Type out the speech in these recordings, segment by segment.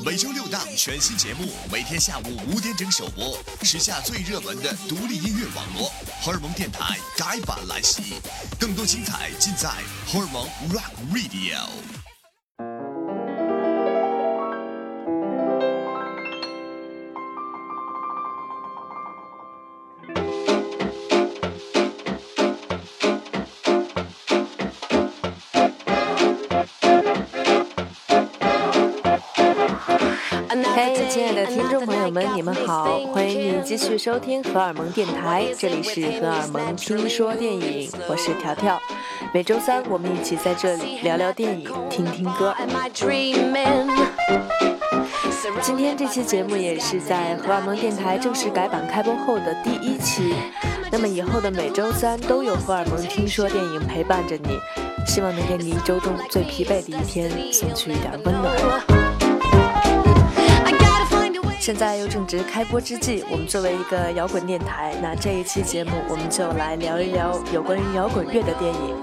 每周六档全新节目，每天下午五点整首播，时下最热门的独立音乐网络荷尔蒙电台改版来袭，更多精彩尽在荷尔蒙 Rock Radio。嘿，亲爱的听众朋友们你们好，欢迎你继续收听荷尔蒙电台，这里是荷尔蒙听说电影，我是条条。每周三我们一起在这里聊聊电影，听听歌。今天这期节目也是在荷尔蒙电台正式改版开播后的第一期，那么以后的每周三都有荷尔蒙听说电影陪伴着你，希望能给你一周中最疲惫的一天送去一点温暖。现在又正值开播之际，我们作为一个摇滚电台，那这一期节目我们就来聊一聊有关于摇滚乐的电影。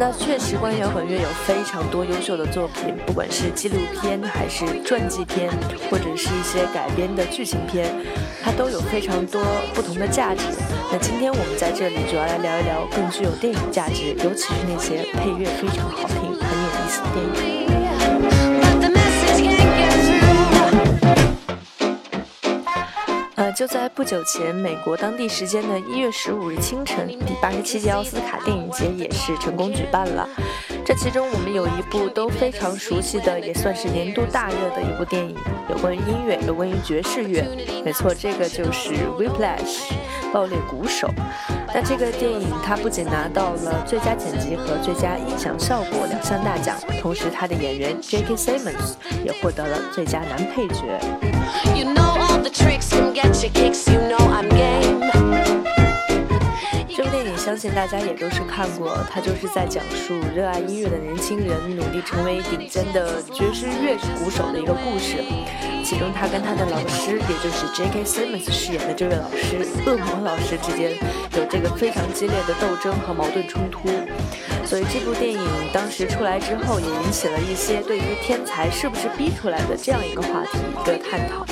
那确实，关于摇滚乐有非常多优秀的作品，不管是纪录片还是传记片，或者是一些改编的剧情片，它都有非常多不同的价值。那今天我们在这里主要来聊一聊更具有电影价值，尤其是那些配乐非常好听、很有意思的电影。呃就在不久前，美国当地时间的一月十五日清晨，第八十七届奥斯卡电影节也是成功举办了。这其中，我们有一部都非常熟悉的，也算是年度大热的一部电影，有关于音乐，有关于爵士乐。没错，这个就是《Whiplash》爆裂鼓手。那这个电影它不仅拿到了最佳剪辑和最佳音响效果两项大奖，同时它的演员 J.K. Simmons 也获得了最佳男配角。You know 这信大家也都是看过，它就是在讲述热爱音乐的年轻人努力成为顶尖的爵士乐鼓手的一个故事。其中，他跟他的老师，也就是 J.K. Simmons 饰演的这位老师——恶魔老师之间，有这个非常激烈的斗争和矛盾冲突。所以，这部电影当时出来之后，也引起了一些对于天才是不是逼出来的这样一个话题一个探讨。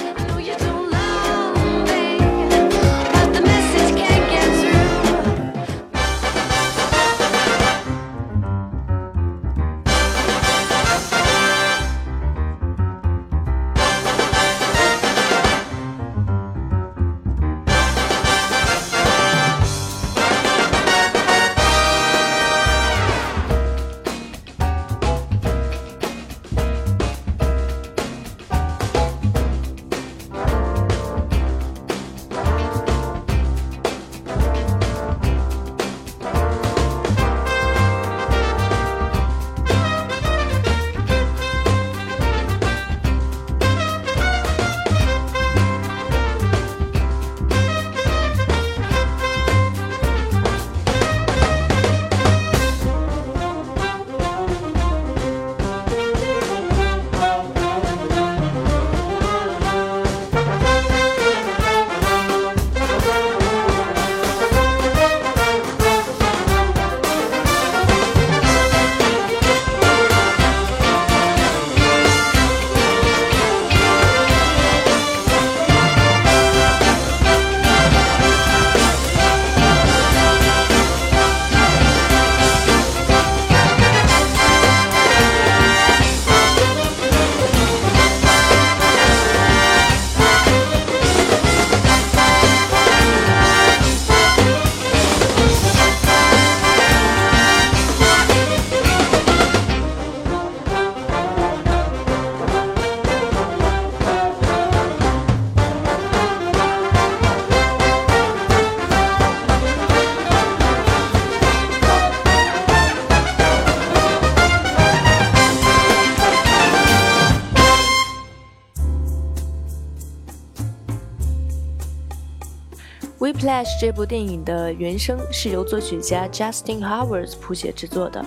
是这部电影的原声是由作曲家 Justin Howard 谱写制作的。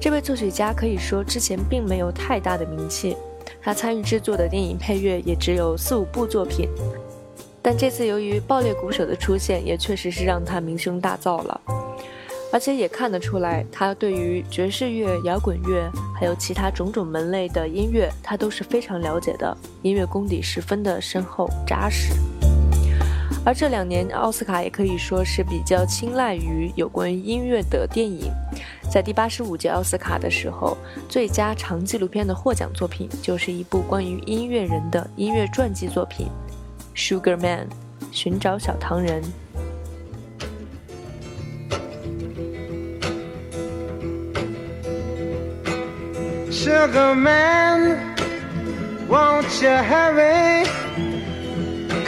这位作曲家可以说之前并没有太大的名气，他参与制作的电影配乐也只有四五部作品。但这次由于爆裂鼓手的出现，也确实是让他名声大噪了。而且也看得出来，他对于爵士乐、摇滚乐还有其他种种门类的音乐，他都是非常了解的，音乐功底十分的深厚扎实。而这两年，奥斯卡也可以说是比较青睐于有关音乐的电影。在第八十五届奥斯卡的时候，最佳长纪录片的获奖作品就是一部关于音乐人的音乐传记作品《Sugar Man》，寻找小糖人。Sugar man, won't you hurry?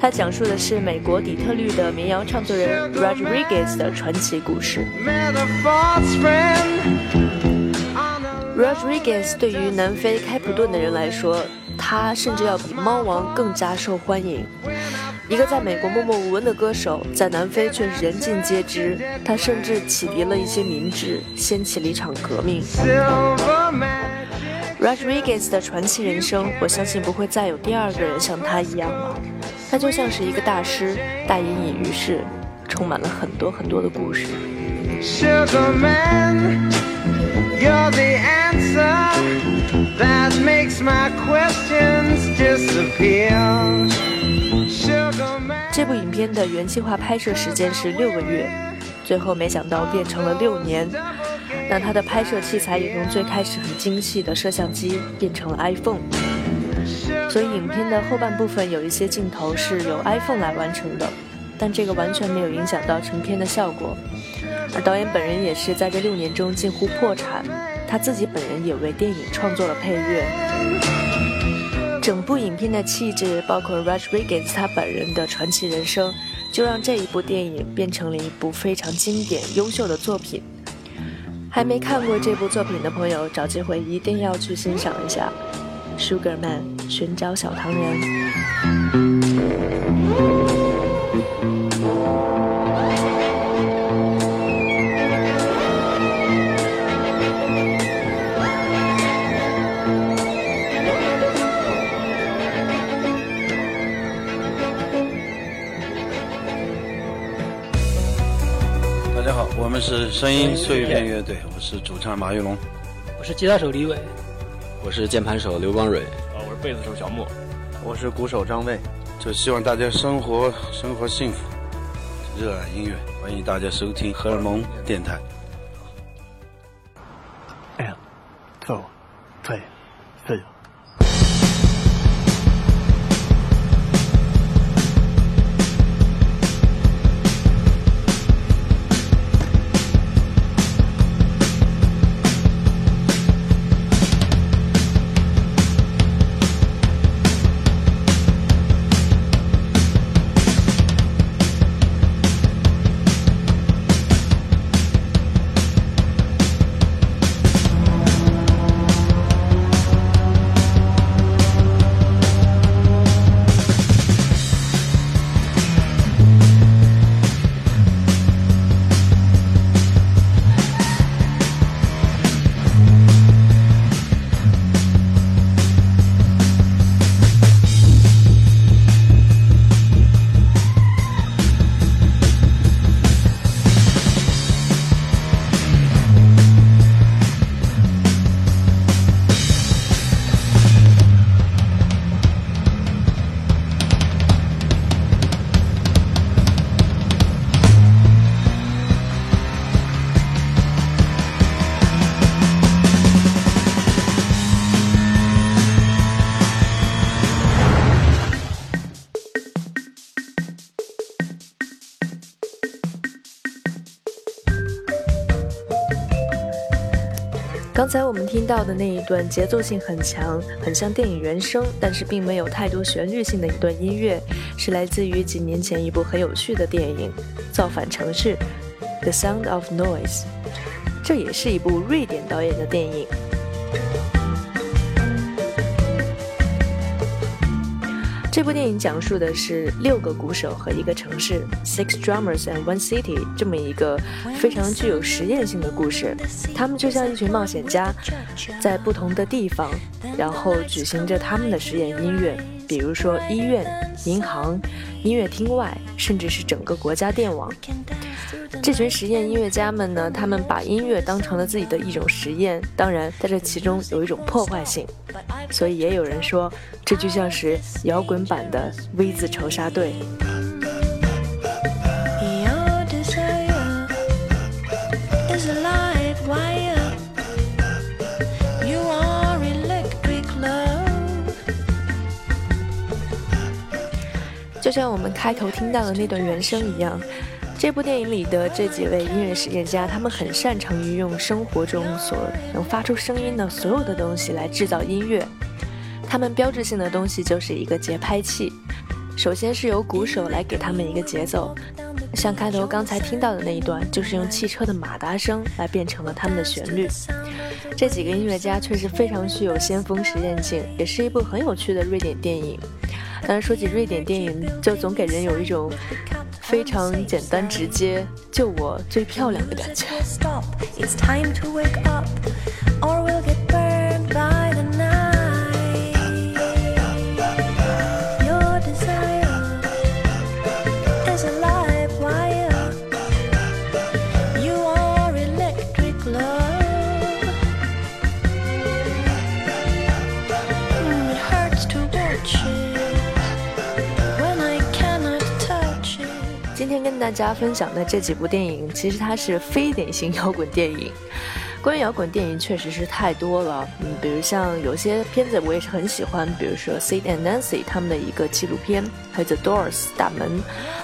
它讲述的是美国底特律的民谣唱作人 Rodriguez 的传奇故事。Rodriguez 对于南非开普敦的人来说，他甚至要比猫王更加受欢迎。一个在美国默默无闻的歌手，在南非却是人尽皆知。他甚至启迪了一些民智，掀起了一场革命。Rodriguez 的传奇人生，我相信不会再有第二个人像他一样了。他就像是一个大师，大隐隐于市，充满了很多很多的故事。这部影片的原计划拍摄时间是六个月，最后没想到变成了六年。那它的拍摄器材也从最开始很精细的摄像机变成了 iPhone，所以影片的后半部分有一些镜头是由 iPhone 来完成的，但这个完全没有影响到成片的效果。而导演本人也是在这六年中近乎破产，他自己本人也为电影创作了配乐。整部影片的气质，包括 Rodriguez 他本人的传奇人生，就让这一部电影变成了一部非常经典、优秀的作品。还没看过这部作品的朋友，找机会一定要去欣赏一下《Sugar Man》寻找小糖人。我们是声音碎片乐队，我是主唱马玉龙，我是吉他手李伟，我是键盘手刘光蕊，呃，我是贝斯手小莫，我是鼓手张卫，就希望大家生活生活幸福，热爱音乐，欢迎大家收听荷尔蒙电台。And 刚才我们听到的那一段节奏性很强，很像电影原声，但是并没有太多旋律性的一段音乐，是来自于几年前一部很有趣的电影《造反城市》（The Sound of Noise）。这也是一部瑞典导演的电影。这部电影讲述的是六个鼓手和一个城市 （Six Drummers and One City） 这么一个非常具有实验性的故事。他们就像一群冒险家，在不同的地方，然后举行着他们的实验音乐，比如说医院、银行、音乐厅外，甚至是整个国家电网。这群实验音乐家们呢，他们把音乐当成了自己的一种实验，当然在这其中有一种破坏性，所以也有人说，这就像是摇滚版的 V 字仇杀队。像我们开头听到的那段原声一样。这部电影里的这几位音乐实验家，他们很擅长于用生活中所能发出声音的所有的东西来制造音乐。他们标志性的东西就是一个节拍器，首先是由鼓手来给他们一个节奏，像开头刚才听到的那一段，就是用汽车的马达声来变成了他们的旋律。这几个音乐家确实非常具有先锋实验性，也是一部很有趣的瑞典电影。但是，说起瑞典电影，就总给人有一种。非常简单直接，就我最漂亮的感觉。大家分享的这几部电影，其实它是非典型摇滚电影。关于摇滚电影，确实是太多了。嗯，比如像有些片子我也是很喜欢，比如说 Sid and Nancy 他们的一个纪录片，还有 The Doors 大门，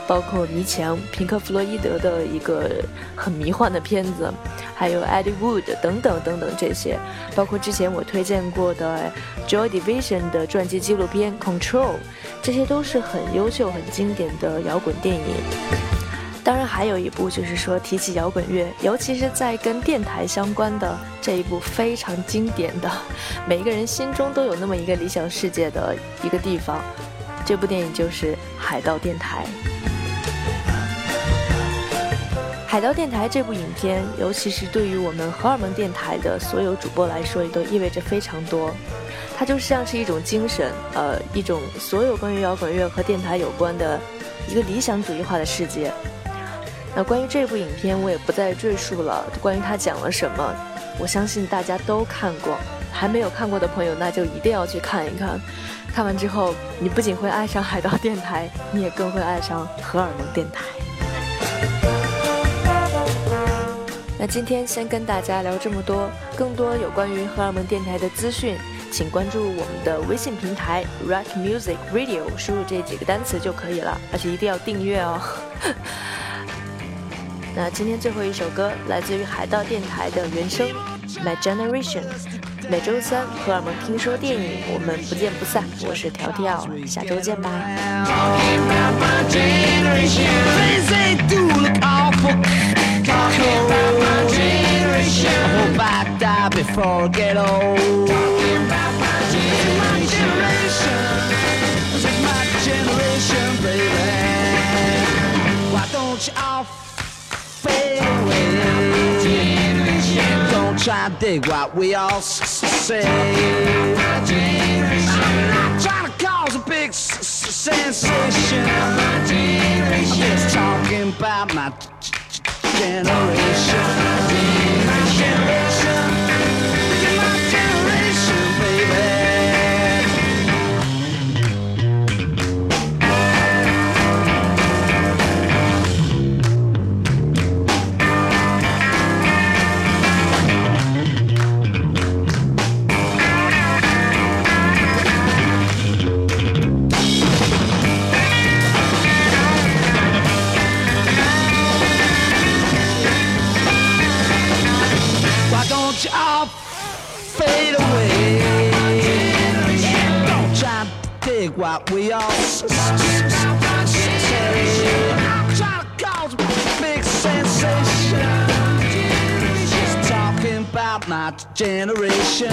包括倪强、平克·弗洛伊德的一个很迷幻的片子，还有 Eddie Wood 等等等等这些，包括之前我推荐过的 Joy Division 的传记纪录片 Control，这些都是很优秀、很经典的摇滚电影。当然，还有一部就是说，提起摇滚乐，尤其是在跟电台相关的这一部非常经典的，每一个人心中都有那么一个理想世界的一个地方，这部电影就是《海盗电台》。《海盗电台》这部影片，尤其是对于我们荷尔蒙电台的所有主播来说，也都意味着非常多。它就像是一种精神，呃，一种所有关于摇滚乐和电台有关的一个理想主义化的世界。那关于这部影片，我也不再赘述了。关于它讲了什么，我相信大家都看过。还没有看过的朋友，那就一定要去看一看。看完之后，你不仅会爱上海盗电台，你也更会爱上荷尔蒙电台。那今天先跟大家聊这么多，更多有关于荷尔蒙电台的资讯，请关注我们的微信平台 Rock Music Radio，输入这几个单词就可以了，而且一定要订阅哦。那今天最后一首歌来自于海盗电台的原声《My Generation》。每周三荷尔蒙听说电影，我们不见不散。我是条条，下周见吧。try to dig what we all say. I'm not trying cause a big sensation. I'm just talking about my generation. We all cause big sensation. Just talking about my generation.